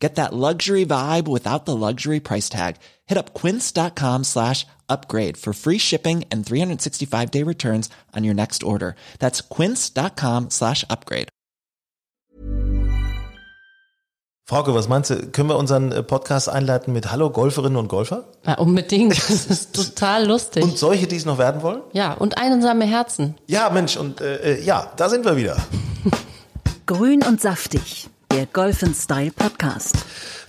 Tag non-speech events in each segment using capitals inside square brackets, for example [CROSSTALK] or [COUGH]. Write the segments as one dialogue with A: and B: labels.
A: Get that luxury vibe without the luxury price tag. Hit up quince.com slash upgrade for free shipping and 365 day returns on your next order. That's quince.com slash upgrade.
B: Frauke, was meinst du? Können wir unseren äh, Podcast einleiten mit Hallo Golferinnen und Golfer?
C: Ja, unbedingt. Das ist [LAUGHS] total lustig.
B: Und solche, die es noch werden wollen?
C: ja, und einsame Herzen.
B: Ja, Mensch, und äh, äh, ja, da sind wir wieder.
D: Grün und saftig, der Golf Style Podcast.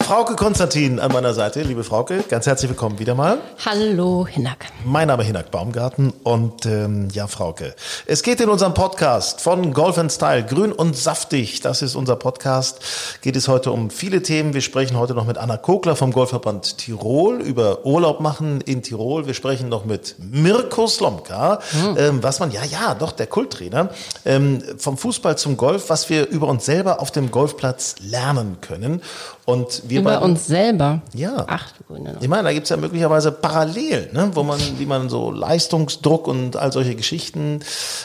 B: Frauke Konstantin an meiner Seite. Liebe Frauke, ganz herzlich willkommen wieder mal.
C: Hallo, Hinak.
B: Mein Name ist Hinak Baumgarten und ähm, ja, Frauke. Es geht in unserem Podcast von Golf and Style, grün und saftig. Das ist unser Podcast. Geht es heute um viele Themen. Wir sprechen heute noch mit Anna Kogler vom Golfverband Tirol über Urlaub machen in Tirol. Wir sprechen noch mit Mirko Slomka, ähm, was man, ja, ja, doch, der Kulttrainer, ähm, vom Fußball zum Golf, was wir über uns selber auf dem Golfplatz lernen können. Und wir
C: Über
B: beiden-
C: uns selber.
B: Ja.
C: Ach, du Grüne.
B: ich meine, da gibt's ja möglicherweise Parallelen, ne? wo man, wie man so Leistungsdruck und all solche Geschichten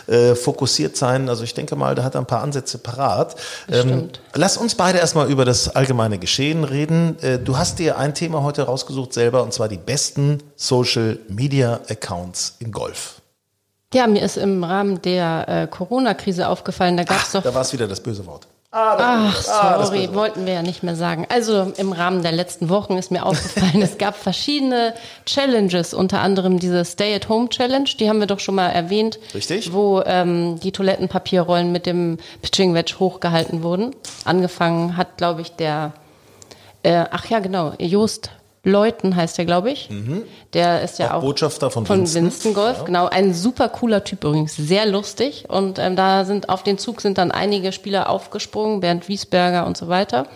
B: äh, fokussiert sein. Also ich denke mal, da hat er ein paar Ansätze parat. Ähm,
C: Stimmt.
B: lass uns beide erstmal über das allgemeine Geschehen reden. Äh, du hast dir ein Thema heute rausgesucht selber, und zwar die besten Social Media Accounts im Golf.
C: Ja, mir ist im Rahmen der äh, Corona-Krise aufgefallen, da gab es doch
B: Da war es wieder das böse Wort.
C: Ach,
B: das
C: sorry, wollten wir ja nicht mehr sagen. Also im Rahmen der letzten Wochen ist mir aufgefallen, [LAUGHS] es gab verschiedene Challenges, unter anderem diese Stay-at-Home-Challenge, die haben wir doch schon mal erwähnt.
B: Richtig.
C: Wo ähm, die Toilettenpapierrollen mit dem Pitching Wedge hochgehalten wurden. Angefangen hat, glaube ich, der, äh, ach ja, genau, Jost Leuten heißt der, glaube ich. Der ist ja
B: Mhm. Auch
C: auch,
B: Botschafter von
C: von
B: Winston.
C: Winston Golf, genau. Ein super cooler Typ übrigens, sehr lustig. Und ähm, da sind auf den Zug sind dann einige Spieler aufgesprungen, Bernd Wiesberger und so weiter.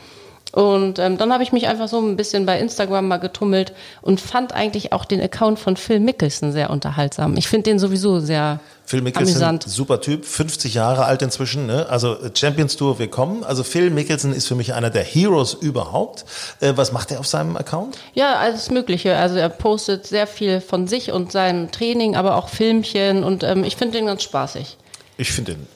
C: Und ähm, dann habe ich mich einfach so ein bisschen bei Instagram mal getummelt und fand eigentlich auch den Account von Phil Mickelson sehr unterhaltsam. Ich finde den sowieso sehr
B: Phil Mickelson,
C: amüsant.
B: super Typ, 50 Jahre alt inzwischen, ne? also äh, Champions Tour willkommen. Also Phil Mickelson ist für mich einer der Heroes überhaupt. Äh, was macht er auf seinem Account?
C: Ja, alles Mögliche. Also er postet sehr viel von sich und seinem Training, aber auch Filmchen und ähm, ich finde den ganz spaßig.
B: Ich finde den,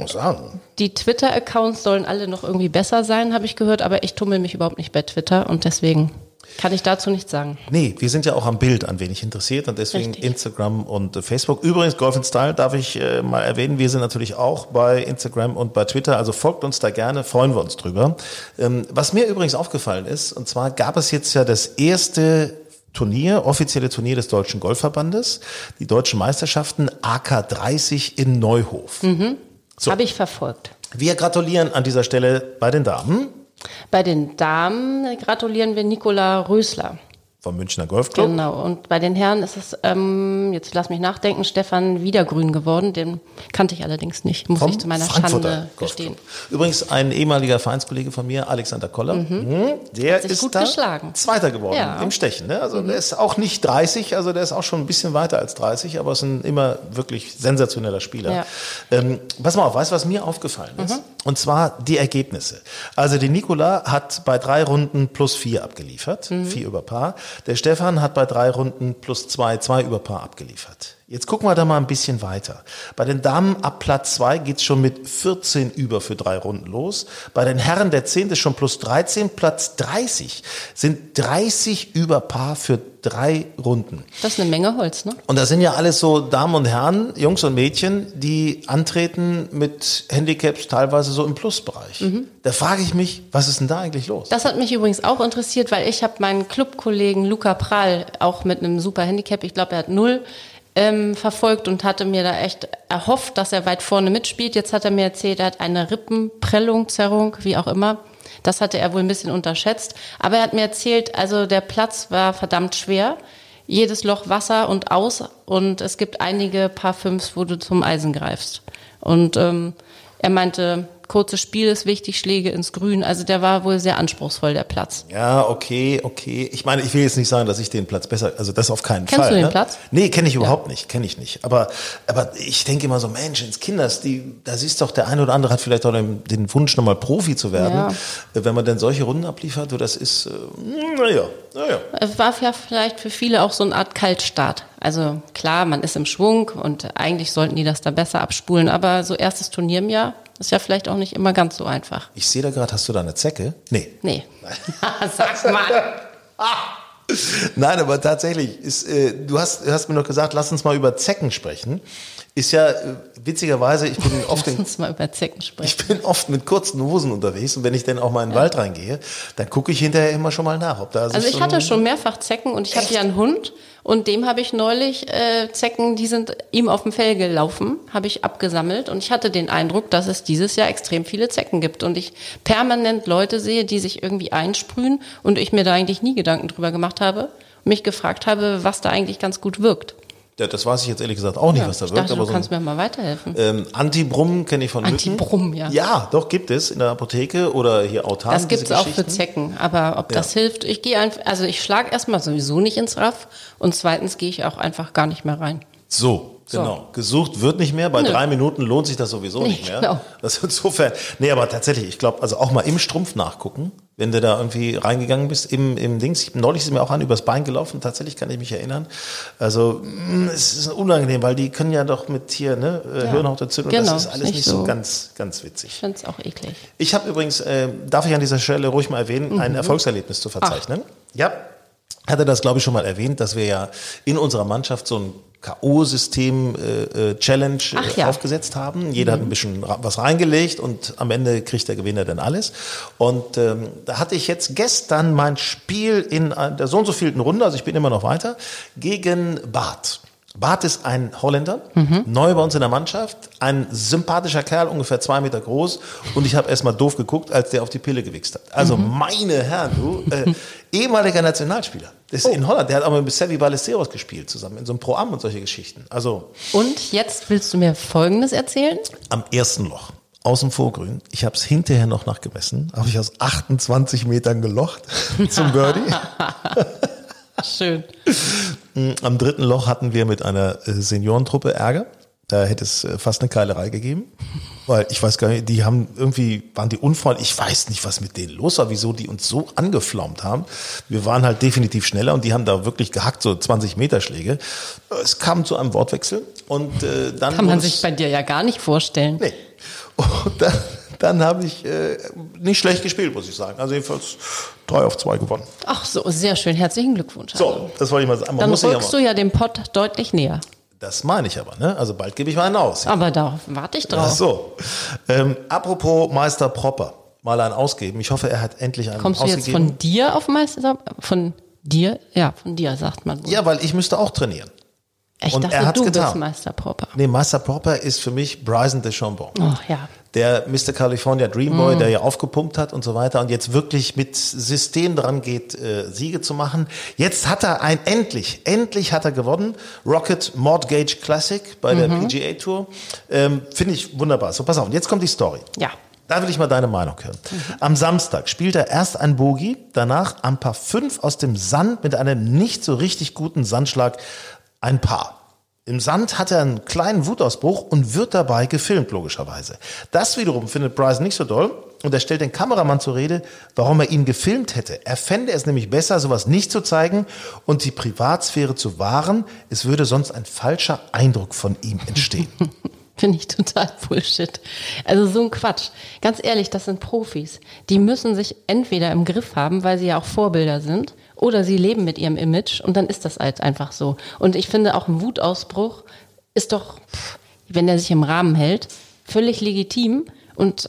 B: muss sagen,
C: Die Twitter-Accounts sollen alle noch irgendwie besser sein, habe ich gehört, aber ich tummel mich überhaupt nicht bei Twitter und deswegen kann ich dazu nichts sagen.
B: nee, wir sind ja auch am Bild ein wenig interessiert und deswegen
C: Richtig.
B: Instagram und äh, Facebook. Übrigens, Golf in Style darf ich äh, mal erwähnen, wir sind natürlich auch bei Instagram und bei Twitter, also folgt uns da gerne, freuen wir uns drüber. Ähm, was mir übrigens aufgefallen ist, und zwar gab es jetzt ja das erste Turnier, offizielle Turnier des Deutschen Golfverbandes, die deutschen Meisterschaften AK30 in Neuhof. So.
C: Habe ich verfolgt.
B: Wir gratulieren an dieser Stelle bei den Damen
C: Bei den Damen gratulieren wir Nicola Rösler.
B: Vom Münchner Golfclub.
C: Genau. Und bei den Herren ist es, ähm, jetzt lass mich nachdenken, Stefan Wiedergrün geworden. Den kannte ich allerdings nicht, muss
B: Vom
C: ich zu meiner Schande gestehen.
B: Übrigens ein ehemaliger Vereinskollege von mir, Alexander Koller, Mhm. der
C: Hat sich
B: ist
C: gut geschlagen.
B: Zweiter geworden
C: Ja. Mhm.
B: im Stechen. Ne? Also der ist auch nicht 30, also der ist auch schon ein bisschen weiter als 30, aber ist ein immer wirklich sensationeller Spieler.
C: Ja.
B: Ähm, pass mal auf, weißt du, was mir aufgefallen ist?
C: Mhm.
B: Und zwar die Ergebnisse. Also die Nicola hat bei drei Runden plus vier abgeliefert,
C: Mhm.
B: vier über Paar. Der Stefan hat bei drei Runden plus zwei, zwei über Paar abgeliefert. Jetzt gucken wir da mal ein bisschen weiter. Bei den Damen ab Platz zwei geht's schon mit 14 über für drei Runden los. Bei den Herren der 10. ist schon plus 13. Platz 30 sind 30 über Paar für drei Runden.
C: Das ist eine Menge Holz, ne?
B: Und das sind ja alles so Damen und Herren, Jungs und Mädchen, die antreten mit Handicaps teilweise so im Plusbereich. Da frage ich mich, was ist denn da eigentlich los?
C: Das hat mich übrigens auch interessiert, weil ich habe meinen Clubkollegen Luca Prall auch mit einem super Handicap, ich glaube, er hat null, ähm, verfolgt und hatte mir da echt erhofft, dass er weit vorne mitspielt. Jetzt hat er mir erzählt, er hat eine Rippenprellung, Zerrung, wie auch immer. Das hatte er wohl ein bisschen unterschätzt. Aber er hat mir erzählt, also der Platz war verdammt schwer. Jedes Loch Wasser und aus. Und es gibt einige Paar Fünfs, wo du zum Eisen greifst. Und ähm, er meinte, kurzes Spiel ist wichtig, Schläge ins Grün. Also der war wohl sehr anspruchsvoll, der Platz.
B: Ja, okay, okay. Ich meine, ich will jetzt nicht sagen, dass ich den Platz besser, also das auf keinen
C: Kennst
B: Fall.
C: du den
B: ne?
C: Platz?
B: Nee, kenne ich überhaupt nicht, kenne ich nicht. Aber, aber ich denke immer so, Mensch, ins Kinders, die, da siehst du doch, der eine oder andere hat vielleicht auch den, den Wunsch, nochmal Profi zu werden.
C: Ja.
B: Äh, Wenn man dann solche Runden abliefert, das ist, äh, naja, naja.
C: Es war ja vielleicht für viele auch so eine Art Kaltstart. Also klar, man ist im Schwung und eigentlich sollten die das da besser abspulen, aber so erstes Turnier im Jahr ist ja vielleicht auch nicht immer ganz so einfach.
B: Ich sehe da gerade, hast du da eine Zecke? Nee.
C: Nee. [LAUGHS] Sag mal. [LAUGHS]
B: Nein, aber tatsächlich, ist, äh, du, hast, du hast mir noch gesagt, lass uns mal über Zecken sprechen. Ist ja äh, witzigerweise, ich bin [LAUGHS] oft in,
C: uns mal über Zecken sprechen.
B: ich bin oft mit kurzen Hosen unterwegs und wenn ich dann auch mal in den Wald reingehe, dann gucke ich hinterher immer schon mal nach, ob da
C: Also ich
B: so
C: hatte schon mehrfach Zecken und ich hatte ja einen Hund und dem habe ich neulich äh, Zecken, die sind ihm auf dem Fell gelaufen, habe ich abgesammelt und ich hatte den Eindruck, dass es dieses Jahr extrem viele Zecken gibt und ich permanent Leute sehe, die sich irgendwie einsprühen und ich mir da eigentlich nie Gedanken drüber gemacht habe und mich gefragt habe, was da eigentlich ganz gut wirkt.
B: Ja, das weiß ich jetzt ehrlich gesagt auch nicht,
C: Ja,
B: was da
C: ich
B: wirkt.
C: dachte,
B: aber
C: du
B: so
C: kannst
B: ein,
C: mir mal weiterhelfen.
B: ähm, Antibrumm kenne ich von.
C: Antibrumm, ja.
B: Ja, doch, gibt es in der Apotheke oder hier Autan.
C: Das gibt's
B: diese
C: auch für. Zecken, aber ob das hilft, ich gehe einfach, also ich schlage erstmal sowieso nicht ins Raff und zweitens gehe ich auch einfach gar nicht mehr rein.
B: So,
C: So.
B: genau. Gesucht wird nicht mehr. Bei
C: Nö.
B: drei Minuten lohnt sich das sowieso
C: Nee,
B: nicht mehr.
C: genau.
B: Das insofern. Nee, aber tatsächlich, ich glaube, also auch mal im Strumpf nachgucken, wenn du da irgendwie reingegangen bist, im, im Dings. Ich, neulich ist mir auch an übers Bein gelaufen, tatsächlich kann ich mich erinnern. Also, mh, es ist unangenehm, weil die können ja doch mit hier, ne, äh,
C: Ja.
B: Hirnhautentzündung,
C: Genau,
B: das ist alles
C: nicht
B: nicht so
C: so.
B: ganz, ganz witzig.
C: Ich finde es auch eklig.
B: Ich habe übrigens, äh, darf ich an dieser Stelle ruhig mal erwähnen,
C: Mhm.
B: ein Erfolgserlebnis zu verzeichnen. Ja, hatte das, glaube ich, schon mal erwähnt, dass wir ja in unserer Mannschaft so ein K.O.-System-Challenge äh,
C: Ach ja. Mhm.
B: aufgesetzt haben. Jeder hat ein bisschen ra- was reingelegt und am Ende kriegt der Gewinner dann alles. Und ähm, da hatte ich jetzt gestern mein Spiel in äh, der so und so vielten Runde, also ich bin immer noch weiter, gegen Bart. Bart ist ein Holländer,
C: Mhm.
B: neu bei uns in der Mannschaft, ein sympathischer Kerl, ungefähr zwei Meter groß. Und ich habe erst mal doof geguckt, als der auf die Pille gewichst hat. Also
C: Mhm.
B: meine Herren, du, äh, [LAUGHS] ehemaliger Nationalspieler. Das ist
C: Oh.
B: in Holland, der hat auch mit Sevi Ballesteros gespielt zusammen, in so einem Pro-Am und solche Geschichten. Also
C: Und jetzt willst du mir Folgendes erzählen?
B: am ersten Loch. Aus dem Vorgrün. Ich habe es hinterher noch nachgemessen. Habe ich aus 28 Metern gelocht [LAUGHS] zum Birdie. [LAUGHS]
C: Schön.
B: Am dritten Loch hatten wir mit einer äh, Seniorentruppe Ärger. Da hätte es äh, fast eine Keilerei gegeben. Weil ich weiß gar nicht, die haben irgendwie, waren die unfreundlich. Ich weiß nicht, was mit denen los war, wieso die uns so angeflaumt haben. Wir waren halt definitiv schneller und die haben da wirklich gehackt, so 20 Meter Schläge. Es kam zu einem Wortwechsel und äh, dann.
C: Kann man sich bei dir ja gar nicht vorstellen.
B: Nee. Und dann, dann habe ich äh, nicht schlecht gespielt, muss ich sagen. Also jedenfalls drei auf zwei gewonnen.
C: Ach so, sehr schön. Herzlichen Glückwunsch.
B: So, das wollte ich mal sagen. Man
C: Dann rückst du ja dem Pott deutlich näher.
B: das meine ich aber, ne? Also bald gebe ich mal einen aus.
C: Aber da warte ich
B: Ach
C: drauf.
B: so. Ähm, apropos Meister Propper. Mal einen ausgeben. Ich hoffe, er hat endlich einen
C: Kommst du jetzt
B: ausgegeben.
C: von dir auf Meister? Von dir? Ja, von dir sagt man wohl.
B: ja, weil ich müsste auch trainieren.
C: ich
B: und
C: dachte,
B: er hat's
C: du
B: getan.
C: bist Meister Popper.
B: Nee, Meister Propper ist für mich Bryson DeChambeau.
C: Oh ja.
B: Der Mr. California Dreamboy, der ja aufgepumpt hat und so weiter und jetzt wirklich mit System dran geht, äh, Siege zu machen. Jetzt hat er ein, endlich, endlich hat er gewonnen. Rocket Mortgage Classic bei der PGA Tour. Ähm, Finde ich wunderbar. So, pass auf, und jetzt kommt die Story.
C: Ja.
B: Da will ich mal deine Meinung hören. Am Samstag spielt er erst ein Bogey, danach am Paar 5 aus dem Sand mit einem nicht so richtig guten Sandschlag ein Paar. Im Sand hat er einen kleinen Wutausbruch und wird dabei gefilmt, logischerweise. Das wiederum findet Bryson nicht so doll und er stellt den Kameramann zur Rede, warum er ihn gefilmt hätte. Er fände es nämlich besser, sowas nicht zu zeigen und die Privatsphäre zu wahren. Es würde sonst ein falscher Eindruck von ihm entstehen. [LAUGHS]
C: Finde ich total Bullshit. Also so ein Quatsch. Ganz ehrlich, das sind Profis. Die müssen sich entweder im Griff haben, weil sie ja auch Vorbilder sind, oder sie leben mit ihrem Image und dann ist das halt einfach so. Und ich finde auch ein Wutausbruch ist doch, wenn der sich im Rahmen hält, völlig legitim und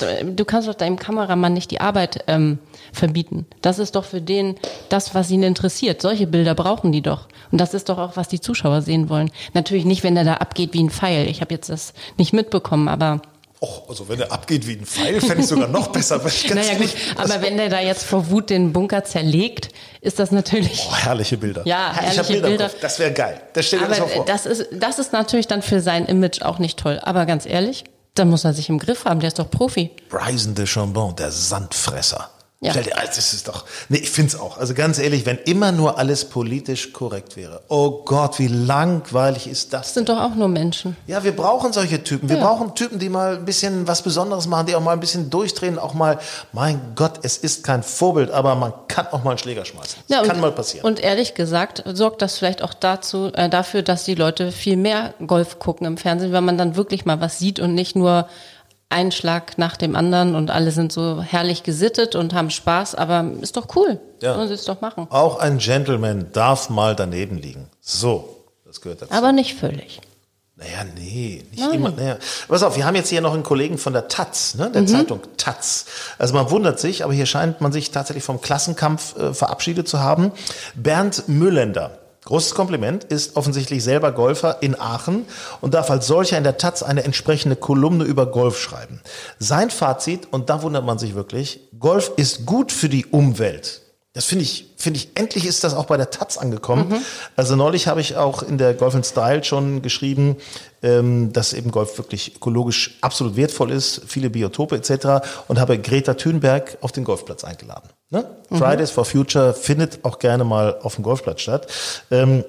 C: du kannst doch deinem Kameramann nicht die Arbeit ähm, verbieten. Das ist doch für den das, was ihn interessiert. Solche Bilder brauchen die doch. Und das ist doch auch, was die Zuschauer sehen wollen. Natürlich nicht, wenn er da abgeht wie ein Pfeil. Ich habe jetzt das nicht mitbekommen, aber
B: Och, also wenn er abgeht wie ein Pfeil, fände ich sogar noch besser. weil ich ganz
C: naja gut. Aber wenn der da jetzt vor Wut den Bunker zerlegt, ist das natürlich.
B: Oh, herrliche Bilder.
C: Ja,
B: ich hab
C: herrliche
B: Bilder.
C: Bilder.
B: Das wäre geil. Das stell dir
C: Aber
B: das mal vor.
C: das ist, das ist natürlich dann für sein Image auch nicht toll. Aber ganz ehrlich, Dann muss er sich im Griff haben, der ist doch Profi.
B: Bryson de Chambon, der Sandfresser.
C: Ja.
B: Dir, das ist doch, nee, ich find's auch. Also ganz ehrlich, wenn immer nur alles politisch korrekt wäre. Oh Gott, wie langweilig ist das?
C: Das sind doch auch nur Menschen.
B: Ja, wir brauchen solche Typen. Wir
C: Ja.
B: brauchen Typen, die mal ein bisschen was Besonderes machen, die auch mal ein bisschen durchdrehen, auch mal, mein Gott, es ist kein Vorbild, aber man kann auch mal einen Schläger schmeißen. Das
C: Ja, und,
B: kann mal passieren.
C: Und ehrlich gesagt sorgt das vielleicht auch dazu, äh, dafür, dass die Leute viel mehr Golf gucken im Fernsehen, weil man dann wirklich mal was sieht und nicht nur einen Schlag nach dem anderen und alle sind so herrlich gesittet und haben Spaß, aber ist doch cool.
B: Ja.
C: Sollen sie es doch machen.
B: auch ein Gentleman darf mal daneben liegen. So, das gehört dazu.
C: Aber nicht völlig.
B: Naja, nee, nicht immer. Naja. Pass auf, wir haben jetzt hier noch einen Kollegen von der Taz, ne, der
C: Mhm.
B: Zeitung Taz. Also man wundert sich, aber hier scheint man sich tatsächlich vom Klassenkampf äh, verabschiedet zu haben. Bernd Müllender. Großes Kompliment, ist offensichtlich selber Golfer in Aachen und darf als solcher in der Taz eine entsprechende Kolumne über Golf schreiben. Sein Fazit, und da wundert man sich wirklich, Golf ist gut für die Umwelt. Das finde ich, finde ich, endlich ist das auch bei der Taz angekommen. Also neulich habe ich auch in der Golf and Style schon geschrieben, ähm, dass eben Golf wirklich ökologisch absolut wertvoll ist, viele Biotope etc. und habe Greta Thunberg auf den Golfplatz eingeladen. Ne? Fridays for Future findet auch gerne mal auf dem Golfplatz statt. Ähm,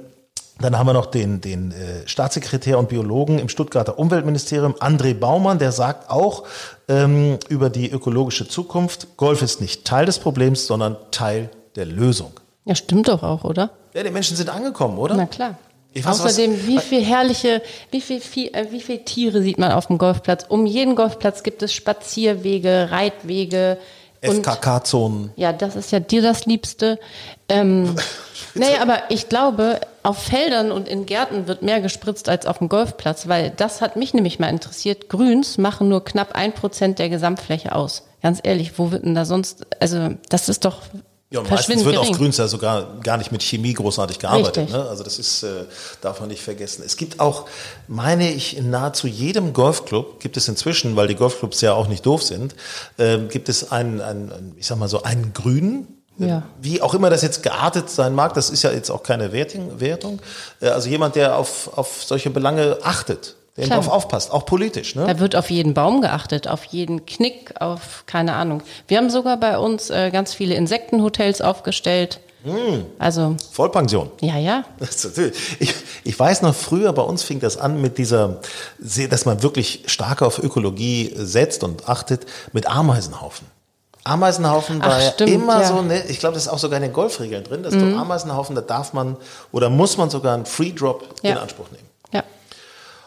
B: dann haben wir noch den, den äh, Staatssekretär und Biologen im Stuttgarter Umweltministerium, André Baumann, der sagt auch ähm, über die ökologische Zukunft, Golf ist nicht Teil des Problems, sondern Teil der Lösung.
C: Ja, stimmt doch auch, oder?
B: Ja, die Menschen sind angekommen, oder?
C: Na klar.
B: Weiß,
C: Außerdem,
B: was-
C: wie viel herrliche, wie viel, viel, äh, wie viel Tiere sieht man auf dem Golfplatz? Um jeden Golfplatz gibt es Spazierwege, Reitwege.
B: FKK-Zonen.
C: ja, das ist ja dir das Liebste. Ähm, [LAUGHS] nee, aber ich glaube, auf Feldern und in Gärten wird mehr gespritzt als auf dem Golfplatz, weil das hat mich nämlich mal interessiert. Grüns machen nur knapp ein Prozent der Gesamtfläche aus. Ganz ehrlich, wo wird denn da sonst, also das ist doch
B: Ja, und meistens wird auf. Grüns ja sogar gar nicht mit Chemie großartig gearbeitet. Ne? Also das ist, äh, darf man nicht vergessen. Es gibt auch, meine ich, in nahezu jedem Golfclub gibt es inzwischen, weil die Golfclubs ja auch nicht doof sind, ähm, gibt es einen, einen, einen, ich sag mal so, einen Grünen.
C: Ja.
B: Wie auch immer das jetzt geartet sein mag, das ist ja jetzt auch keine Wertung. Wertung. Äh, Also jemand, der auf, auf solche Belange achtet, der
C: Klar.
B: darauf aufpasst, auch politisch. Ne?
C: Da wird auf jeden Baum geachtet, auf jeden Knick, auf keine Ahnung. Wir haben sogar bei uns äh, ganz viele Insektenhotels aufgestellt.
B: Hm.
C: Also,
B: Vollpension.
C: ja, ja. [LAUGHS]
B: Ich, ich weiß noch, früher bei uns fing das an mit dieser, dass man wirklich stark auf Ökologie setzt und achtet, mit Ameisenhaufen. Ameisenhaufen
C: Ach,
B: war ja
C: stimmt,
B: immer
C: ja. Mhm.
B: so, ne, ich glaube, das ist auch sogar in den Golfregeln drin, dass du Ameisenhaufen, da darf man oder muss man sogar einen Free Drop in
C: Ja.
B: Anspruch nehmen.
C: Ja,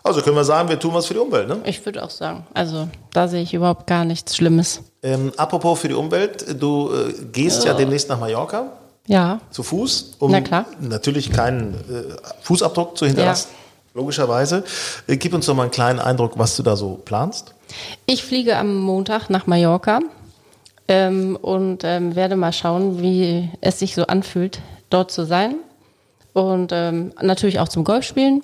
B: Also können wir sagen, wir tun was für die Umwelt. Ne?
C: ich würde auch sagen. Also, da sehe ich überhaupt gar nichts Schlimmes.
B: Ähm, apropos für die Umwelt, du äh, gehst ja demnächst nach Mallorca
C: Ja,
B: zu Fuß, um
C: Na klar.
B: natürlich keinen äh, Fußabdruck zu hinterlassen. Logischerweise. Äh, gib uns doch mal einen kleinen Eindruck, was du da so planst.
C: ich fliege am Montag nach Mallorca ähm, und ähm, werde mal schauen, wie es sich so anfühlt, dort zu sein. Und ähm, natürlich auch zum Golfspielen.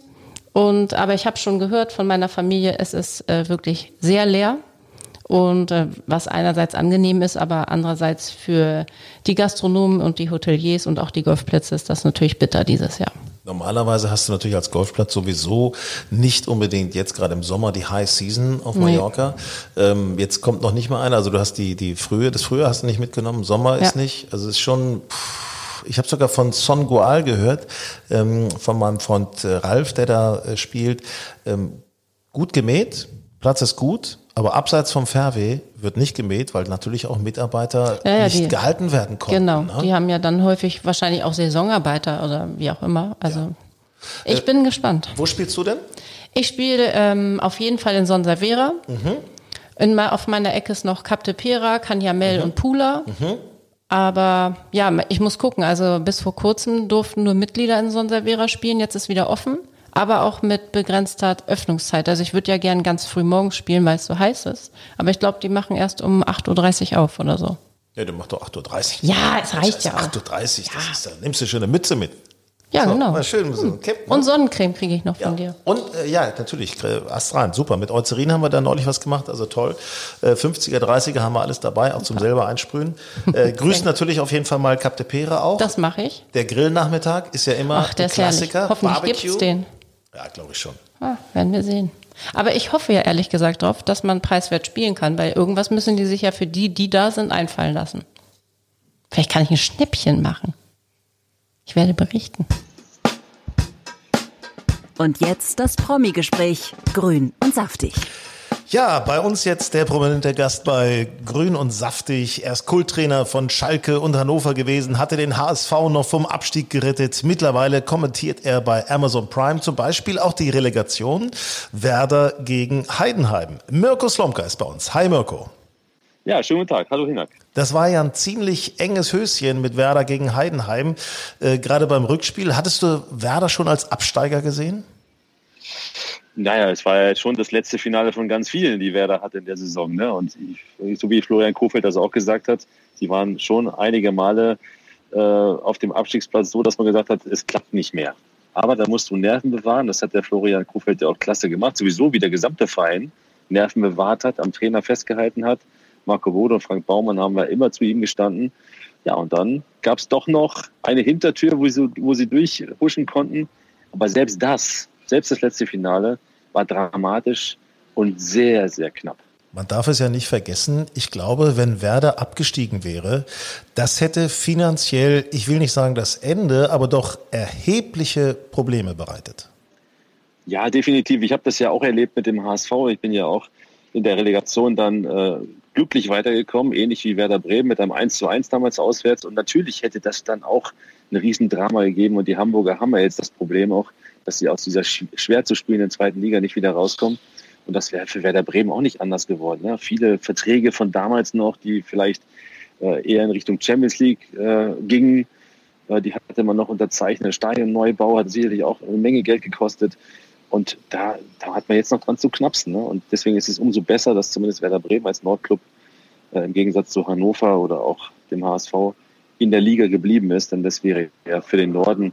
C: Und aber ich habe schon gehört von meiner Familie, es ist äh, wirklich sehr leer. Und äh, was einerseits angenehm ist, aber andererseits für die Gastronomen und die Hoteliers und auch die Golfplätze ist das natürlich bitter dieses Jahr.
B: Normalerweise hast du natürlich als Golfplatz sowieso nicht unbedingt jetzt gerade im Sommer die High Season auf Mallorca. Ähm, jetzt kommt noch nicht mal einer. Also du hast die, die Frühe, das Frühjahr hast du nicht mitgenommen, Sommer ist
C: Ja.
B: nicht. Also es ist schon, pff, ich habe sogar von Son Goal gehört, ähm, von meinem Freund äh, Ralf, der da äh, spielt. Ähm, gut gemäht, Platz ist gut, aber abseits vom Fairway wird nicht gemäht, weil natürlich auch Mitarbeiter
C: Ja, ja,
B: nicht
C: die-
B: gehalten werden konnten.
C: Genau,
B: ne?
C: die haben ja dann häufig wahrscheinlich auch Saisonarbeiter oder wie auch immer. Also ich bin gespannt.
B: Wo spielst du denn?
C: Ich spiele ähm, auf jeden Fall in Sonservera.
B: Mhm.
C: In, auf meiner Ecke ist noch Cap de Pera, Canyamel
B: Mhm.
C: und Pula. Aber ja, ich muss gucken. Also bis vor kurzem durften nur Mitglieder in Sonservera spielen. Jetzt ist wieder offen. Aber auch mit begrenzter Öffnungszeit. Also ich würde ja gern ganz früh morgens spielen, weil es so heiß ist. Aber ich glaube, die machen erst um 8.30 Uhr auf oder so.
B: Ja, du machst doch 8.30 Uhr.
C: Ja, es reicht ja auch.
B: 8.30 Uhr, das ist, da nimmst du schon eine Mütze mit.
C: Ja,
B: So,
C: genau.
B: Schön so einem Cap, ne?
C: Und Sonnencreme kriege ich noch
B: ja.
C: von dir.
B: Und äh, ja, natürlich, astrein, super. Mit Eucerin haben wir da neulich was gemacht, also toll. Äh, 50er, 30er haben wir alles dabei, auch zum selber einsprühen. Äh, [LAUGHS] grüßt natürlich auf jeden Fall mal Cap de Pera auch.
C: Das mache ich.
B: der Grillnachmittag ist ja immer
C: Ach, der
B: ein
C: ist.
B: Klassiker.
C: Hoffentlich
B: Barbecue.
C: gibt's den.
B: Ja, glaube ich schon.
C: Ah, werden wir sehen. Aber ich hoffe ja ehrlich gesagt drauf, dass man preiswert spielen kann, weil irgendwas müssen die sich ja für die, die da sind, einfallen lassen. Vielleicht kann ich ein Schnäppchen machen. Ich werde berichten.
D: Und jetzt das Promi-Gespräch. Grün und saftig.
B: Ja, bei uns jetzt der prominente Gast bei Grün und Saftig. Er ist Kulttrainer von Schalke und Hannover gewesen, hatte den HSV noch vom Abstieg gerettet. Mittlerweile kommentiert er bei Amazon Prime zum Beispiel auch die Relegation Werder gegen Heidenheim. Mirko Slomka ist bei uns. Hi Mirko.
E: Ja, schönen guten Tag. Hallo Hinak.
B: Das war ja ein ziemlich enges Höschen mit Werder gegen Heidenheim. Äh, gerade beim Rückspiel. Hattest du Werder schon als Absteiger gesehen?
E: Naja, es war ja schon das letzte Finale von ganz vielen, die Werder hatte in der Saison. Ne? Und ich, so wie Florian Kofeld das auch gesagt hat, sie waren schon einige Male äh, auf dem Abstiegsplatz so, dass man gesagt hat, es klappt nicht mehr. Aber da musst du Nerven bewahren. Das hat der Florian Kofeld ja auch klasse gemacht. Sowieso wie der gesamte Verein Nerven bewahrt hat, am Trainer festgehalten hat. Marco Bode und Frank Baumann haben wir immer zu ihm gestanden. Ja, und dann gab es doch noch eine Hintertür, wo sie, wo sie durchhuschen konnten. Aber selbst das selbst das letzte Finale war dramatisch und sehr, sehr knapp.
B: Man darf es ja nicht vergessen. Ich glaube, wenn Werder abgestiegen wäre, das hätte finanziell, ich will nicht sagen das Ende, aber doch erhebliche Probleme bereitet.
E: Ja, definitiv. Ich habe das ja auch erlebt mit dem HSV. Ich bin ja auch in der Relegation dann äh, glücklich weitergekommen, ähnlich wie Werder Bremen mit einem 1 zu 1 damals auswärts. Und natürlich hätte das dann auch ein Riesendrama gegeben. Und die Hamburger haben ja jetzt das Problem auch, dass sie aus dieser schwer zu spielenden zweiten Liga nicht wieder rauskommen. Und das wäre für Werder Bremen auch nicht anders geworden. Ne? Viele Verträge von damals noch, die vielleicht äh, eher in Richtung Champions League äh, gingen, äh, die hatte man noch unterzeichnet. Stadionneubau hat sicherlich auch eine Menge Geld gekostet. Und da, da hat man jetzt noch dran zu knapsen. Ne? Und deswegen ist es umso besser, dass zumindest Werder Bremen als Nordclub äh, im Gegensatz zu Hannover oder auch dem HSV in der Liga geblieben ist. Denn das wäre ja für den Norden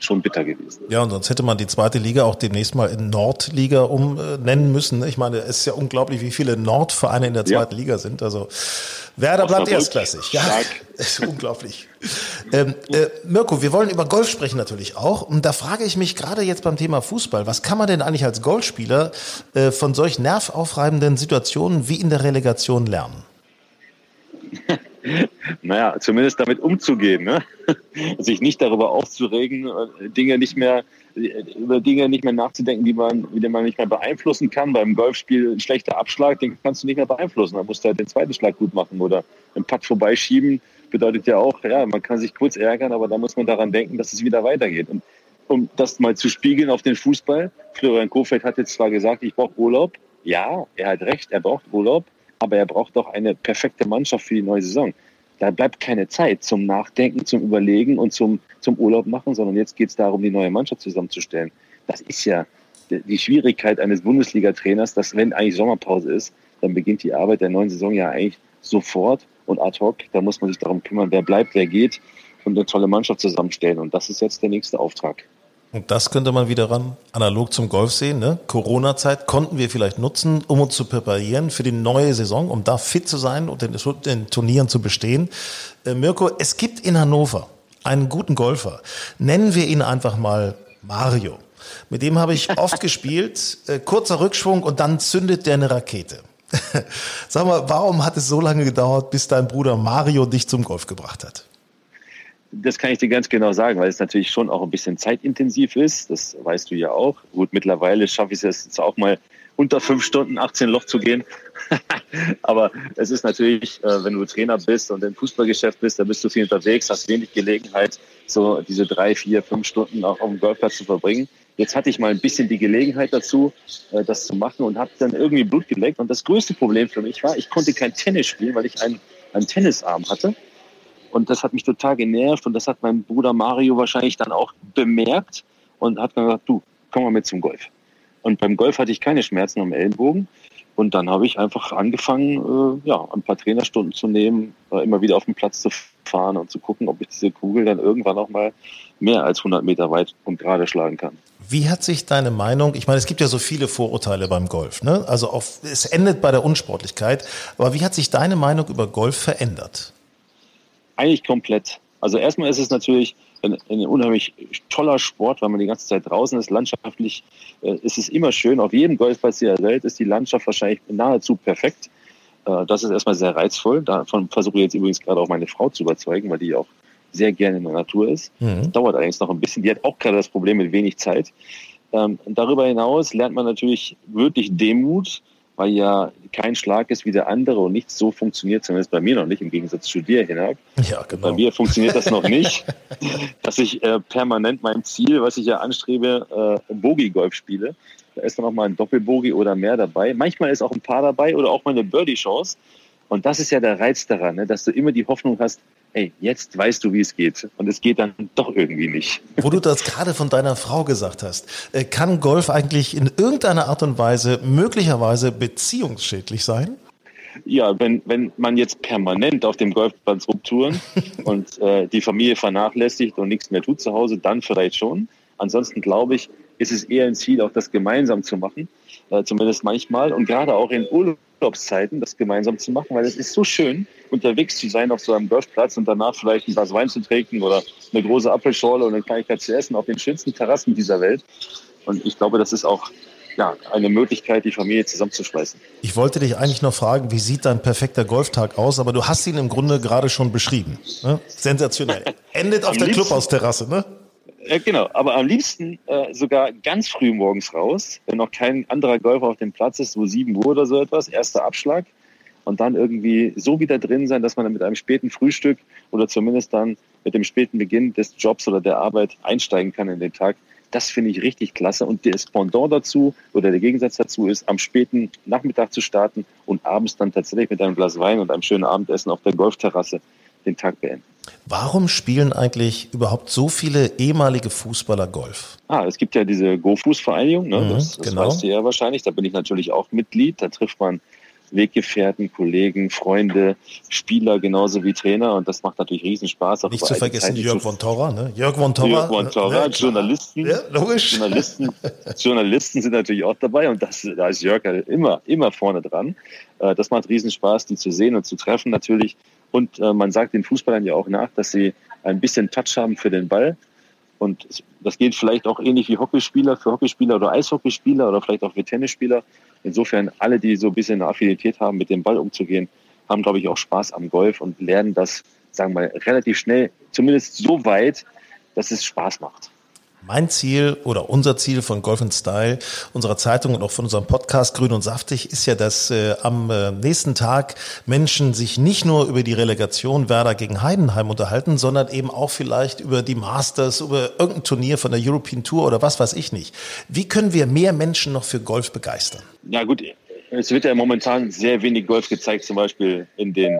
E: schon bitter gewesen.
B: Ja, und sonst hätte man die zweite Liga auch demnächst mal in Nordliga umnennen müssen. Ich meine, es ist ja unglaublich, wie viele Nordvereine in der zweiten ja. Liga sind. Also Werder bleibt erstklassig. Ja, [LAUGHS] ist unglaublich. ähm, äh, Mirko, wir wollen über Golf sprechen natürlich auch. Und da frage ich mich gerade jetzt beim Thema Fußball, was kann man denn eigentlich als Golfspieler äh, von solch nervaufreibenden Situationen wie in der Relegation lernen? [LAUGHS]
E: naja, zumindest damit umzugehen, ne? [LAUGHS] sich nicht darüber aufzuregen, äh, Dinge nicht mehr, über Dinge nicht mehr nachzudenken, die man, die man nicht mehr beeinflussen kann. Beim Golfspiel ein schlechter Abschlag, den kannst du nicht mehr beeinflussen. Da musst du halt den zweiten Schlag gut machen oder einen Putt vorbeischieben. Bedeutet ja auch, ja, man kann sich kurz ärgern, aber da muss man daran denken, dass es wieder weitergeht. Und um das mal zu spiegeln auf den Fußball, Florian Kofeld hat jetzt zwar gesagt, ich brauche Urlaub. Ja, er hat recht, er braucht Urlaub aber er braucht doch eine perfekte Mannschaft für die neue Saison. Da bleibt keine Zeit zum Nachdenken, zum Überlegen und zum, zum Urlaub machen, sondern jetzt geht es darum, die neue Mannschaft zusammenzustellen. Das ist ja die Schwierigkeit eines Bundesliga-Trainers, dass wenn eigentlich Sommerpause ist, dann beginnt die Arbeit der neuen Saison ja eigentlich sofort und ad hoc. Da muss man sich darum kümmern, wer bleibt, wer geht und eine tolle Mannschaft zusammenstellen. Und das ist jetzt der nächste Auftrag.
B: Und das könnte man wieder ran, analog zum Golf sehen. Ne? Corona-Zeit konnten wir vielleicht nutzen, um uns zu präparieren für die neue Saison, um da fit zu sein und den, den Turnieren zu bestehen. Äh, Mirko, es gibt in Hannover einen guten Golfer. Nennen wir ihn einfach mal Mario. Mit dem habe ich [LAUGHS] oft gespielt. Äh, kurzer Rückschwung und dann zündet der eine Rakete. [LAUGHS] Sag mal, warum hat es so lange gedauert, bis dein Bruder Mario dich zum Golf gebracht hat?
E: Das kann ich dir ganz genau sagen, weil es natürlich schon auch ein bisschen zeitintensiv ist. Das weißt du ja auch. Gut, mittlerweile schaffe ich es jetzt auch mal unter fünf Stunden 18 Loch zu gehen. [LAUGHS] Aber es ist natürlich, äh, wenn du Trainer bist und im Fußballgeschäft bist, da bist du viel unterwegs, hast wenig Gelegenheit, so diese drei, vier, fünf Stunden auch auf dem Golfplatz zu verbringen. Jetzt hatte ich mal ein bisschen die Gelegenheit dazu, äh, das zu machen und habe dann irgendwie Blut geleckt. Und das größte Problem für mich war, ich konnte kein Tennis spielen, weil ich einen, einen Tennisarm hatte. Und das hat mich total genervt und das hat mein Bruder Mario wahrscheinlich dann auch bemerkt und hat gesagt, du, komm mal mit zum Golf. Und beim Golf hatte ich keine Schmerzen am Ellenbogen. Und dann habe ich einfach angefangen, äh, ja, ein paar Trainerstunden zu nehmen, äh, immer wieder auf den Platz zu fahren und zu gucken, ob ich diese Kugel dann irgendwann auch mal mehr als 100 Meter weit und gerade schlagen kann.
B: Wie hat sich deine Meinung, ich meine, es gibt ja so viele Vorurteile beim Golf, ne? Also auf, es endet bei der Unsportlichkeit, aber wie hat sich deine Meinung über Golf verändert?
E: Eigentlich komplett. Also erstmal ist es natürlich ein, ein unheimlich toller Sport, weil man die ganze Zeit draußen ist. Landschaftlich äh, ist es immer schön. Auf jedem Golfplatz der Welt ist die Landschaft wahrscheinlich nahezu perfekt. Äh, das ist erstmal sehr reizvoll. Davon versuche ich jetzt übrigens gerade auch meine Frau zu überzeugen, weil die auch sehr gerne in der Natur ist. Mhm. Das dauert allerdings noch ein bisschen. Die hat auch gerade das Problem mit wenig Zeit. Ähm, darüber hinaus lernt man natürlich wirklich Demut, weil ja kein Schlag ist wie der andere und nichts so funktioniert, zumindest bei mir noch nicht, im Gegensatz zu dir, Hinak.
B: Ja, genau.
E: Bei mir funktioniert das noch nicht, [LAUGHS] dass ich äh, permanent mein Ziel, was ich ja anstrebe, äh, Bogie-Golf spiele. Da ist dann auch mal ein Doppelbogie oder mehr dabei. Manchmal ist auch ein Paar dabei oder auch mal eine Birdie-Chance. Und das ist ja der Reiz daran, ne? dass du immer die Hoffnung hast, hey, jetzt weißt du, wie es geht. Und es geht dann doch irgendwie nicht.
B: Wo du das gerade von deiner Frau gesagt hast, äh, kann Golf eigentlich in irgendeiner Art und Weise möglicherweise beziehungsschädlich sein?
E: Ja, wenn, wenn man jetzt permanent auf dem Golfplatz rumtouren [LAUGHS] und äh, die Familie vernachlässigt und nichts mehr tut zu Hause, dann vielleicht schon. Ansonsten glaube ich, ist es eher ein Ziel, auch das gemeinsam zu machen, äh, zumindest manchmal und gerade auch in Urlaubszeiten das gemeinsam zu machen, weil es ist so schön, unterwegs zu sein auf so einem Golfplatz und danach vielleicht ein Glas Wein zu trinken oder eine große Apfelschorle und eine Kleinigkeit zu essen auf den schönsten Terrassen dieser Welt. Und ich glaube, das ist auch ja, eine Möglichkeit, die Familie zusammenzuschweißen.
B: Ich wollte dich eigentlich noch fragen, wie sieht dein perfekter Golftag aus? Aber du hast ihn im Grunde gerade schon beschrieben. Ne? Sensationell. [LAUGHS] Endet auf der Clubhausterrasse, ne?
E: Äh, genau, aber am liebsten äh, sogar ganz früh morgens raus, wenn noch kein anderer Golfer auf dem Platz ist, so 7 Uhr oder so etwas, erster Abschlag und dann irgendwie so wieder drin sein, dass man dann mit einem späten Frühstück oder zumindest dann mit dem späten Beginn des Jobs oder der Arbeit einsteigen kann in den Tag. Das finde ich richtig klasse. Und das Pendant dazu oder der Gegensatz dazu ist, am späten Nachmittag zu starten und abends dann tatsächlich mit einem Glas Wein und einem schönen Abendessen auf der Golfterrasse den Tag beenden.
B: Warum spielen eigentlich überhaupt so viele ehemalige Fußballer Golf?
E: Ah, es gibt ja diese Go-Fuß-Vereinigung, ne? Mhm, das, das genau. weißt du ja wahrscheinlich. Da bin ich natürlich auch Mitglied. Da trifft man Weggefährten, Kollegen, Freunde, Spieler genauso wie Trainer und das macht natürlich riesen Spaß.
B: Nicht zu vergessen Jörg von Torra, ne? Jörg von Torra.
E: Jörg von Torra, ja, Journalisten. Ja, logisch. Journalisten, [LAUGHS] Journalisten sind natürlich auch dabei und das, da ist Jörg halt immer, immer vorne dran. Äh, das macht riesen Spaß, die zu sehen und zu treffen natürlich. Und äh, man sagt den Fußballern ja auch nach, dass sie ein bisschen Touch haben für den Ball. Und das geht vielleicht auch ähnlich wie Hockeyspieler für Hockeyspieler oder Eishockeyspieler oder vielleicht auch für Tennisspieler. Insofern alle, die so ein bisschen eine Affinität haben, mit dem Ball umzugehen, haben, glaube ich, auch Spaß am Golf und lernen das, sagen wir mal, relativ schnell, zumindest so weit, dass es Spaß macht.
B: Mein Ziel oder unser Ziel von Golf Style, unserer Zeitung und auch von unserem Podcast Grün und Saftig ist ja, dass äh, am äh, nächsten Tag Menschen sich nicht nur über die Relegation Werder gegen Heidenheim unterhalten, sondern eben auch vielleicht über die Masters, über irgendein Turnier von der European Tour oder was weiß ich nicht. Wie können wir mehr Menschen noch für Golf begeistern?
E: Ja gut, es wird ja momentan sehr wenig Golf gezeigt, zum Beispiel in den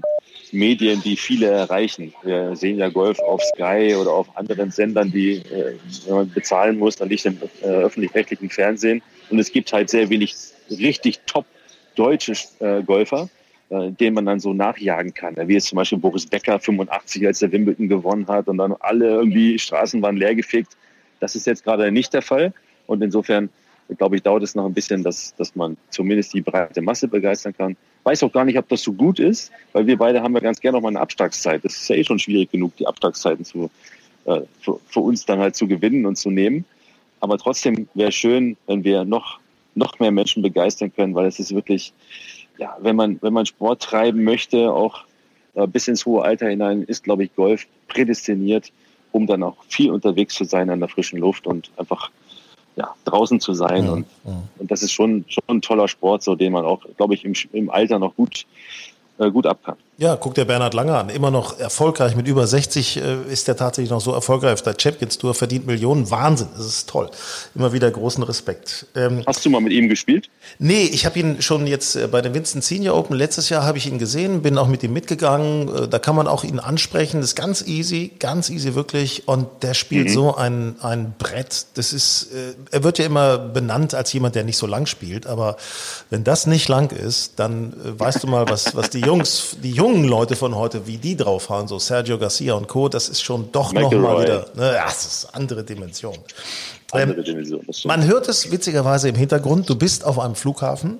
E: Medien, die viele erreichen. Wir sehen ja Golf auf Sky oder auf anderen Sendern, die äh, man bezahlen muss, dann nicht im äh, öffentlich-rechtlichen Fernsehen. Und es gibt halt sehr wenig richtig top deutsche äh, Golfer, denen man dann so nachjagen kann. Wie jetzt zum Beispiel Boris Becker 85, als der Wimbledon gewonnen hat und dann alle irgendwie Straßen waren leergefegt. Das ist jetzt gerade nicht der Fall. Und insofern glaube ich, dauert es noch ein bisschen, dass, dass man zumindest die breite Masse begeistern kann. Weiß auch gar nicht, ob das so gut ist, weil wir beide haben ja ganz gerne noch mal eine Abschlagszeit. Das ist ja eh schon schwierig genug, die Abschlagszeiten zu, äh, für, für uns dann halt zu gewinnen und zu nehmen. Aber trotzdem wäre schön, wenn wir noch, noch mehr Menschen begeistern können, weil es ist wirklich, ja, wenn man, wenn man Sport treiben möchte, auch äh, bis ins hohe Alter hinein, ist, glaube ich, Golf prädestiniert, um dann auch viel unterwegs zu sein an der frischen Luft und einfach ja, draußen zu sein. Ja, und, ja. und das ist schon, schon ein toller Sport, so den man auch, glaube ich, im, im Alter noch gut, äh, gut ab kann.
B: Ja, guck dir Bernhard Lange an. Immer noch erfolgreich. Mit über 60 äh, ist er tatsächlich noch so erfolgreich der Champions Tour, verdient Millionen. Wahnsinn. Das ist toll. Immer wieder großen Respekt.
E: Ähm, Hast du mal mit ihm gespielt?
B: Nee, ich habe ihn schon jetzt äh, bei den Winston Senior Open letztes Jahr habe ich ihn gesehen, bin auch mit ihm mitgegangen. Äh, da kann man auch ihn ansprechen. Das ist ganz easy, ganz easy wirklich. Und der spielt mhm. so ein, ein Brett. Das ist, äh, er wird ja immer benannt als jemand, der nicht so lang spielt. Aber wenn das nicht lang ist, dann äh, weißt du mal, was, was die Jungs, die Jungs jungen Leute von heute, wie die draufhauen, so Sergio Garcia und Co., das ist schon doch nochmal wieder, ne, das ist andere Dimension. Andere ähm, Dimension man hört es witzigerweise im Hintergrund, du bist auf einem Flughafen.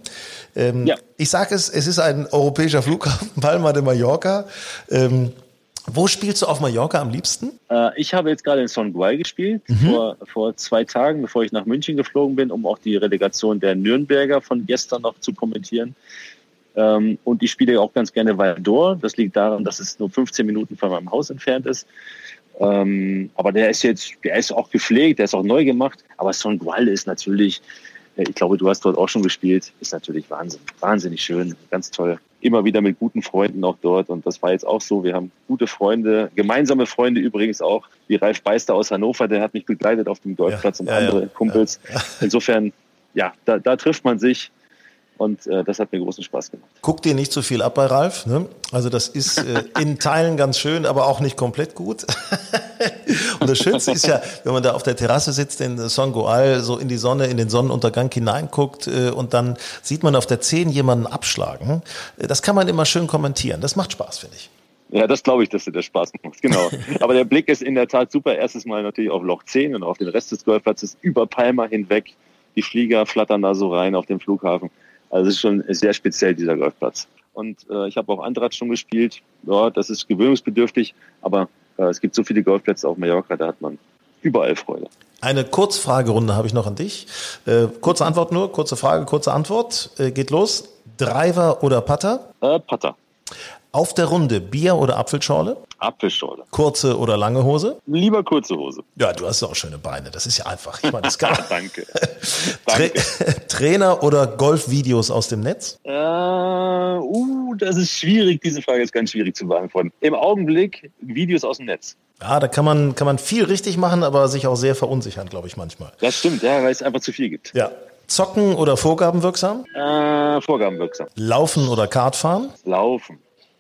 B: Ähm, ja. Ich sage es, es ist ein europäischer Flughafen, [LAUGHS] Palma de Mallorca. Ähm, Wo spielst du auf Mallorca am liebsten?
E: Äh, ich habe jetzt gerade in Son Guay gespielt, mhm. vor, vor zwei Tagen, bevor ich nach München geflogen bin, um auch die Relegation der Nürnberger von gestern noch zu kommentieren. Ähm, und ich spiele auch ganz gerne Valdor. Das liegt daran, dass es nur 15 Minuten von meinem Haus entfernt ist. Ähm, aber der ist jetzt, der ist auch gepflegt, der ist auch neu gemacht. Aber Son Gual ist natürlich, äh, ich glaube, du hast dort auch schon gespielt, ist natürlich Wahnsinn, wahnsinnig schön, ganz toll. Immer wieder mit guten Freunden auch dort. Und das war jetzt auch so. Wir haben gute Freunde, gemeinsame Freunde übrigens auch, wie Ralf Beister aus Hannover, der hat mich begleitet auf dem Golfplatz ja, und ja, andere ja, Kumpels. Insofern, ja, da, da trifft man sich und äh, das hat mir großen Spaß gemacht.
B: Guck dir nicht zu viel ab bei Ralf. Ne? Also das ist äh, [LAUGHS] in Teilen ganz schön, aber auch nicht komplett gut. [LAUGHS] und das Schönste ist ja, wenn man da auf der Terrasse sitzt in Son Goal, so in die Sonne, in den Sonnenuntergang hineinguckt äh, und dann sieht man auf der 10 jemanden abschlagen. Äh, das kann man immer schön kommentieren. Das macht Spaß, finde ich.
E: Ja, das glaube ich, dass dir das Spaß macht, genau. [LAUGHS] Aber der Blick ist in der Tat super. Erstes Mal natürlich auf Loch 10 und auf den Rest des Golfplatzes über Palma hinweg. Die Flieger flattern da so rein auf den Flughafen. Also es ist schon sehr speziell, dieser Golfplatz. Und äh, ich habe auch Andrad schon gespielt. Ja, das ist gewöhnungsbedürftig, aber äh, es gibt so viele Golfplätze auf Mallorca, da hat man überall Freude.
B: Eine Kurzfragerunde habe ich noch an dich. Äh, kurze Antwort nur, kurze Frage, kurze Antwort. Äh, geht los. Driver oder Putter?
E: Äh, Putter.
B: Auf der Runde Bier oder Apfelschorle?
E: Apfelschorle.
B: Kurze oder lange Hose?
E: Lieber kurze Hose.
B: Ja, du hast auch schöne Beine. Das ist ja einfach. Ich meine, das [LAUGHS] kann
E: Danke. [LAUGHS]
B: Danke. [LAUGHS] Trainer oder Golfvideos aus dem Netz?
E: Äh, uh, das ist schwierig. Diese Frage ist ganz schwierig zu beantworten. Im Augenblick Videos aus dem Netz.
B: Ja, da kann man, kann man viel richtig machen, aber sich auch sehr verunsichern, glaube ich, manchmal.
E: Das stimmt, ja, weil es einfach zu viel gibt.
B: Ja. Zocken oder vorgabenwirksam?
E: Äh, vorgabenwirksam.
B: Laufen oder Kartfahren?
E: Laufen.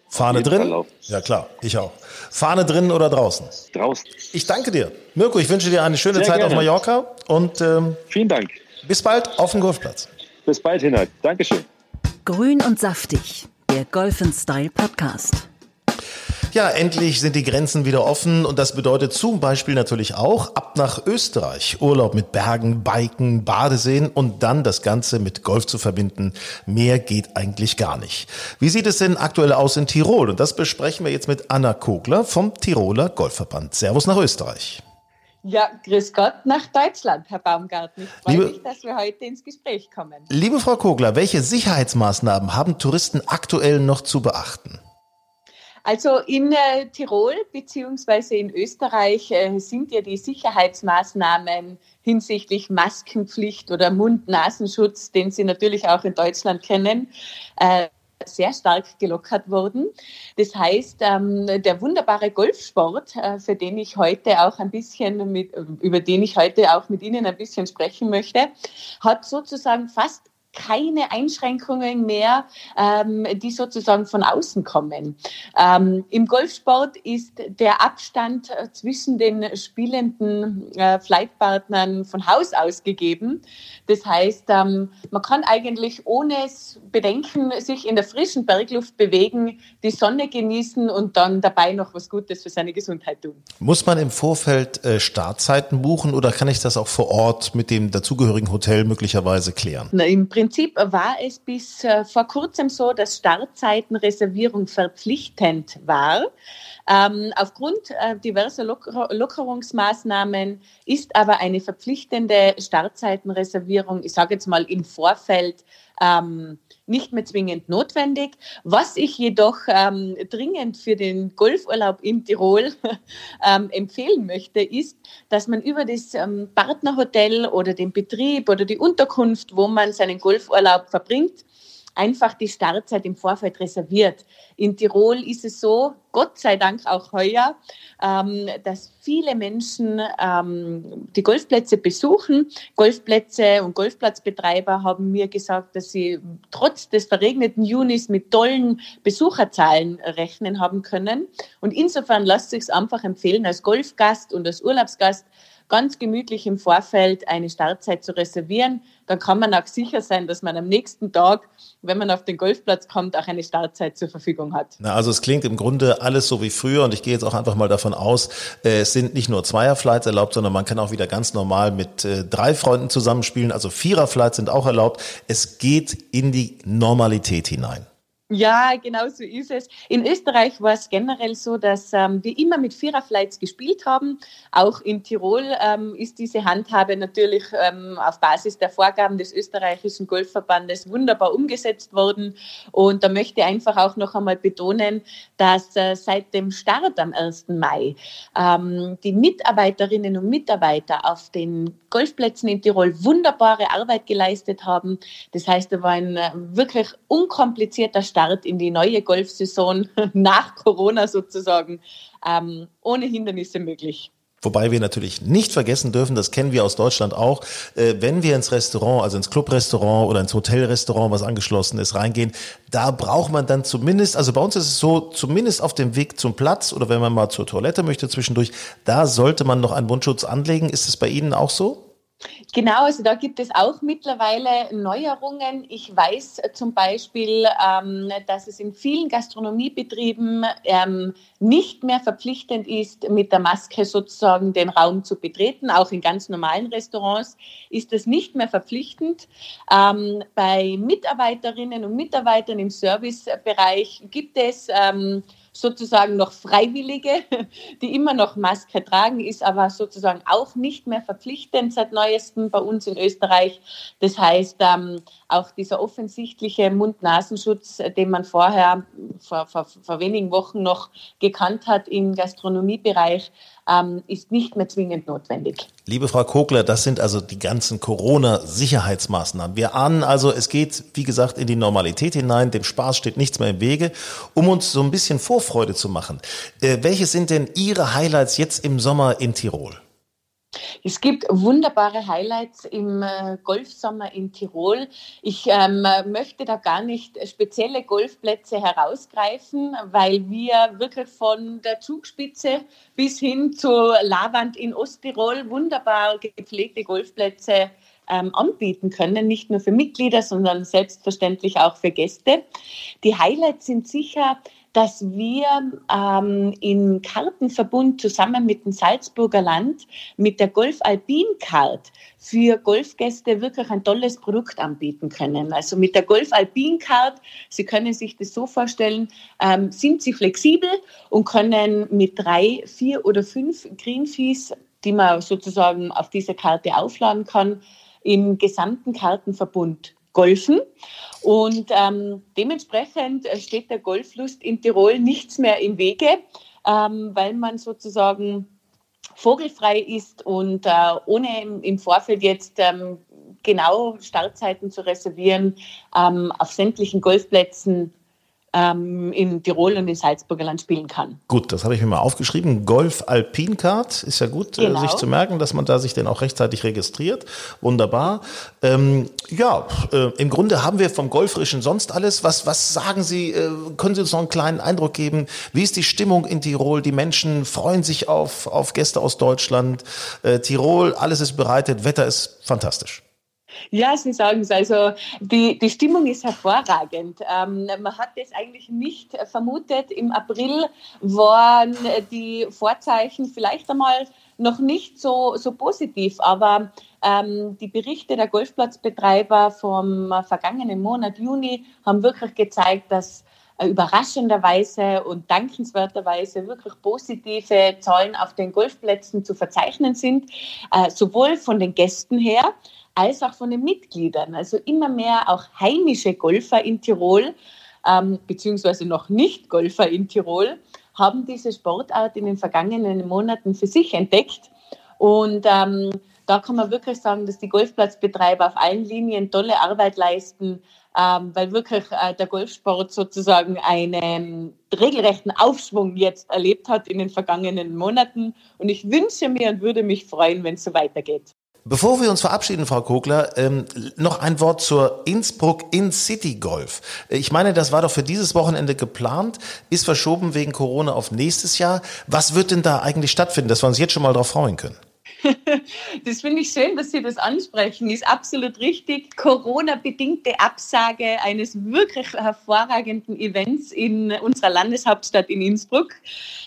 B: Fahne drin? Ja klar, ich auch. Fahne drin oder draußen?
E: Draußen.
B: Ich danke dir. Mirko, ich wünsche dir eine schöne
E: Sehr
B: Zeit
E: gerne.
B: auf Mallorca und ähm,
E: Vielen Dank.
B: bis bald auf dem Golfplatz.
E: Bis bald, Hinhalt. Dankeschön.
D: Grün und saftig, der Golf Style Podcast.
B: Ja, endlich sind die Grenzen wieder offen und das bedeutet zum Beispiel natürlich auch ab nach Österreich. Urlaub mit Bergen, Biken, Badeseen und dann das Ganze mit Golf zu verbinden. Mehr geht eigentlich gar nicht. Wie sieht es denn aktuell aus in Tirol? Und das besprechen wir jetzt mit Anna Kogler vom Tiroler Golfverband. Servus nach Österreich.
F: Ja, grüß Gott nach Deutschland, Herr Baumgarten. Ich freue
B: Liebe-
F: mich, dass wir heute ins Gespräch kommen.
B: Liebe Frau Kogler, welche Sicherheitsmaßnahmen haben Touristen aktuell noch zu beachten?
F: Also in äh, Tirol beziehungsweise in Österreich äh, sind ja die Sicherheitsmaßnahmen hinsichtlich Maskenpflicht oder Mund-Nasenschutz, den Sie natürlich auch in Deutschland kennen, äh, sehr stark gelockert worden. Das heißt, ähm, der wunderbare Golfsport, äh, für den ich heute auch ein bisschen mit, über den ich heute auch mit Ihnen ein bisschen sprechen möchte, hat sozusagen fast keine Einschränkungen mehr, ähm, die sozusagen von außen kommen. Ähm, Im Golfsport ist der Abstand äh, zwischen den spielenden äh, Flightpartnern von Haus aus gegeben. Das heißt, ähm, man kann eigentlich ohne Bedenken sich in der frischen Bergluft bewegen, die Sonne genießen und dann dabei noch was Gutes für seine Gesundheit tun.
B: Muss man im Vorfeld äh, Startzeiten buchen oder kann ich das auch vor Ort mit dem dazugehörigen Hotel möglicherweise klären?
F: Na, Im Prinzip war es bis äh, vor kurzem so, dass Startzeitenreservierung verpflichtend war. Ähm, aufgrund äh, diverser Locker Lockerungsmaßnahmen ist aber eine verpflichtende Startzeitenreservierung, ich sage jetzt mal im Vorfeld, ähm, nicht mehr zwingend notwendig. Was ich jedoch ähm, dringend für den Golfurlaub in Tirol [LAUGHS] ähm, empfehlen möchte, ist, dass man über das ähm, Partnerhotel oder den Betrieb oder die Unterkunft, wo man seinen Golfurlaub verbringt, einfach die Startzeit im Vorfeld reserviert. In Tirol ist es so, Gott sei Dank auch heuer, ähm, dass viele Menschen ähm, die Golfplätze besuchen. Golfplätze und Golfplatzbetreiber haben mir gesagt, dass sie trotz des verregneten Junis mit tollen Besucherzahlen rechnen haben können. Und insofern lasst sich einfach empfehlen, als Golfgast und als Urlaubsgast ganz gemütlich im Vorfeld eine Startzeit zu reservieren. Dann kann man auch sicher sein, dass man am nächsten Tag, wenn man auf den Golfplatz kommt, auch eine Startzeit zur Verfügung hat.
B: Na, also es klingt im Grunde alles so wie früher und ich gehe jetzt auch einfach mal davon aus, äh, es sind nicht nur Zweierflights erlaubt, sondern man kann auch wieder ganz normal mit äh, drei Freunden zusammenspielen. Also Viererflights sind auch erlaubt. Es geht in die Normalität hinein.
F: Ja, genau so ist es. In Österreich war es generell so, dass ähm, wir immer mit Viererflights gespielt haben. Auch in Tirol ähm, ist diese Handhabe natürlich ähm, auf Basis der Vorgaben des österreichischen Golfverbandes wunderbar umgesetzt worden. Und da möchte ich einfach auch noch einmal betonen, dass äh, seit dem Start am 1. Mai ähm, die Mitarbeiterinnen und Mitarbeiter auf den Golfplätzen in Tirol wunderbare Arbeit geleistet haben. Das heißt, da war ein äh, wirklich unkomplizierter Start Start in die neue Golfsaison [LAUGHS] nach Corona sozusagen ähm, ohne Hindernisse möglich.
B: Wobei wir natürlich nicht vergessen dürfen, das kennen wir aus Deutschland auch, äh, wenn wir ins Restaurant, also ins Clubrestaurant oder ins Hotelrestaurant, was angeschlossen ist, reingehen, da braucht man dann zumindest, also bei uns ist es so, zumindest auf dem Weg zum Platz oder wenn man mal zur Toilette möchte zwischendurch, da sollte man noch einen Mundschutz anlegen. Ist es bei Ihnen auch so?
F: Genau, also da gibt es auch mittlerweile Neuerungen. Ich weiß zum Beispiel, ähm, dass es in vielen Gastronomiebetrieben ähm, nicht mehr verpflichtend ist, mit der Maske sozusagen den Raum zu betreten. Auch in ganz normalen Restaurants ist das nicht mehr verpflichtend. Ähm, bei Mitarbeiterinnen und Mitarbeitern im Servicebereich gibt es ähm, sozusagen noch Freiwillige, [LAUGHS] die immer noch Maske tragen, ist aber sozusagen auch nicht mehr verpflichtend seit neuestem bei uns in Österreich. Das heißt, ähm, auch dieser offensichtliche Mund-Nasenschutz, den man vorher vor, vor, vor wenigen Wochen noch gekannt hat im Gastronomiebereich, ähm, ist nicht mehr zwingend notwendig.
B: Liebe Frau Kogler, das sind also die ganzen Corona-Sicherheitsmaßnahmen. Wir ahnen also, es geht, wie gesagt, in die Normalität hinein. Dem Spaß steht nichts mehr im Wege. Um uns so ein bisschen Vorfreude zu machen, äh, welche sind denn Ihre Highlights jetzt im Sommer in Tirol?
F: Es gibt wunderbare Highlights im äh, Golfsommer in Tirol. Ich ähm, möchte da gar nicht spezielle Golfplätze herausgreifen, weil wir wirklich von der Zugspitze bis hin zur Lavand in Osttirol wunderbar gepflegte Golfplätze ähm, anbieten können, nicht nur für Mitglieder, sondern selbstverständlich auch für Gäste. Die Highlights sind sicher dass wir ähm, im Kartenverbund zusammen mit dem Salzburger Land mit der Golf Alpin Card für Golfgäste wirklich ein tolles Produkt anbieten können. Also mit der Golf Alpin Card, Sie können sich das so vorstellen, ähm, sind Sie flexibel und können mit drei, vier oder fünf Green Fees, die man sozusagen auf diese Karte aufladen kann, im gesamten Kartenverbund golfen. Und ähm, dementsprechend steht der Golflust in Tirol nichts mehr im Wege, ähm, weil man sozusagen vogelfrei ist und äh, ohne im, im, Vorfeld jetzt ähm, genau Startzeiten zu reservieren, ähm, auf sämtlichen Golfplätzen ähm, in Tirol und in Salzburger Land spielen kann.
B: Gut, das habe ich mir mal aufgeschrieben. Golf Alpine Card ist ja gut, äh, genau. sich zu merken, dass man da sich denn auch rechtzeitig registriert. Wunderbar. Ähm, ja, äh, im Grunde haben wir vom Golferischen sonst alles. Was, was sagen Sie? Äh, können Sie uns noch einen kleinen Eindruck geben? Wie ist die Stimmung in Tirol? Die Menschen freuen sich auf, auf Gäste aus Deutschland. Äh, Tirol, alles ist bereitet, Wetter ist fantastisch.
F: Ja, Sie sagen es. Also die, die Stimmung ist hervorragend. Ähm, man hat es eigentlich nicht vermutet. Im April waren die Vorzeichen vielleicht einmal noch nicht so, so positiv, aber ähm, die Berichte der Golfplatzbetreiber vom vergangenen Monat Juni haben wirklich gezeigt, dass äh, überraschenderweise und dankenswerterweise wirklich positive Zahlen auf den Golfplätzen zu verzeichnen sind, äh, sowohl von den Gästen her, als auch von den Mitgliedern. Also immer mehr auch heimische Golfer in Tirol, ähm, beziehungsweise noch nicht Golfer in Tirol, haben diese Sportart in den vergangenen Monaten für sich entdeckt. Und ähm, da kann man wirklich sagen, dass die Golfplatzbetreiber auf allen Linien tolle Arbeit leisten, ähm, weil wirklich äh, der Golfsport sozusagen einen regelrechten Aufschwung jetzt erlebt hat in den vergangenen Monaten. Und ich wünsche mir und würde mich freuen, wenn es so weitergeht.
B: Bevor wir uns verabschieden, Frau Kogler, ähm, noch ein Wort zur Innsbruck In-City Golf. Ich meine, das war doch für dieses Wochenende geplant, ist verschoben wegen Corona auf nächstes Jahr. Was wird denn da eigentlich stattfinden, dass wir uns jetzt schon mal darauf freuen können? [LAUGHS]
F: Das finde ich schön, dass Sie das ansprechen. Ist absolut richtig. Corona-bedingte Absage eines wirklich hervorragenden Events in unserer Landeshauptstadt in Innsbruck.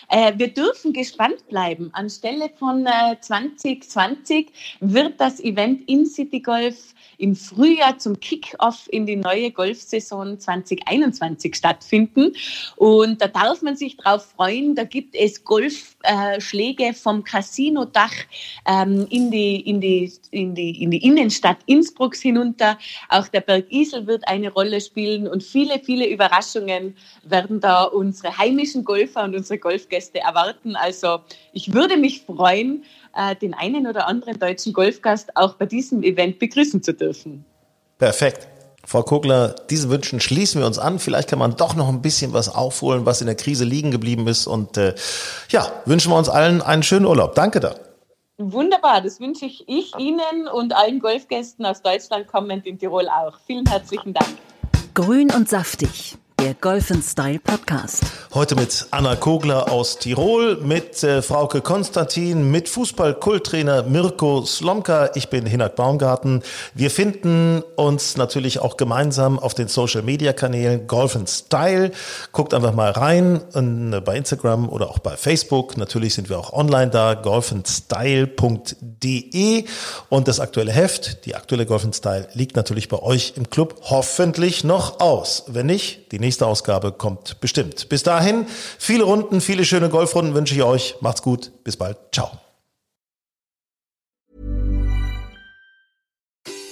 F: Äh, wir dürfen gespannt bleiben. Anstelle von 2020 äh, wird das Event in City Golf im Frühjahr zum Kick-off in die neue Golfsaison 2021 stattfinden. Und da darf man sich drauf freuen. Da gibt es Golfschläge äh, vom Casino-Dach ähm, in, die, in, die, in, die, in die Innenstadt Innsbrucks hinunter. Auch der Berg Isel wird eine Rolle spielen und viele, viele Überraschungen werden da unsere heimischen Golfer und unsere Golfgäste erwarten. Also ich würde mich freuen, äh, den einen oder anderen deutschen Golfgast auch bei diesem Event begrüßen zu dürfen.
B: Perfekt. Frau Kogler, diesen Wünschen schließen wir uns an. Vielleicht kann man doch noch ein bisschen was aufholen, was in der Krise liegen geblieben ist. Und äh, ja, wünschen wir uns allen einen schönen Urlaub. Danke da.
F: Wunderbar, das wünsche ich, ich Ihnen und allen Golfgästen aus Deutschland kommend in Tirol auch. Vielen herzlichen Dank.
D: Grün und saftig der Golf Style Podcast.
B: Heute mit Anna Kogler aus Tirol, mit äh, Frauke Konstantin, mit Fußball-Kulttrainer Mirko Slomka. Ich bin Hinak Baumgarten. Wir finden uns natürlich auch gemeinsam auf den Social-Media-Kanälen Golf Style. Guckt einfach mal rein in, äh, bei Instagram oder auch bei Facebook. Natürlich sind wir auch online da, golfenstyle.de. Und das aktuelle Heft, die aktuelle Golf Style, liegt natürlich bei euch im Club hoffentlich noch aus. Wenn nicht, die nächste nächste Ausgabe kommt bestimmt. Bis dahin, viele Runden, viele schöne Golfrunden wünsche ich euch. Macht's gut. Bis bald. Ciao.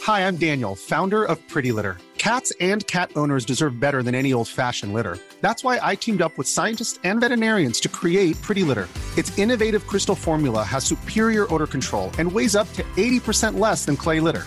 G: Hi, I'm Daniel, Founder of Pretty Litter. Cats and cat owners deserve better than any old-fashioned litter. That's why I teamed up with scientists and veterinarians to create Pretty Litter. Its innovative crystal formula has superior odor control and weighs up to 80% less than clay litter.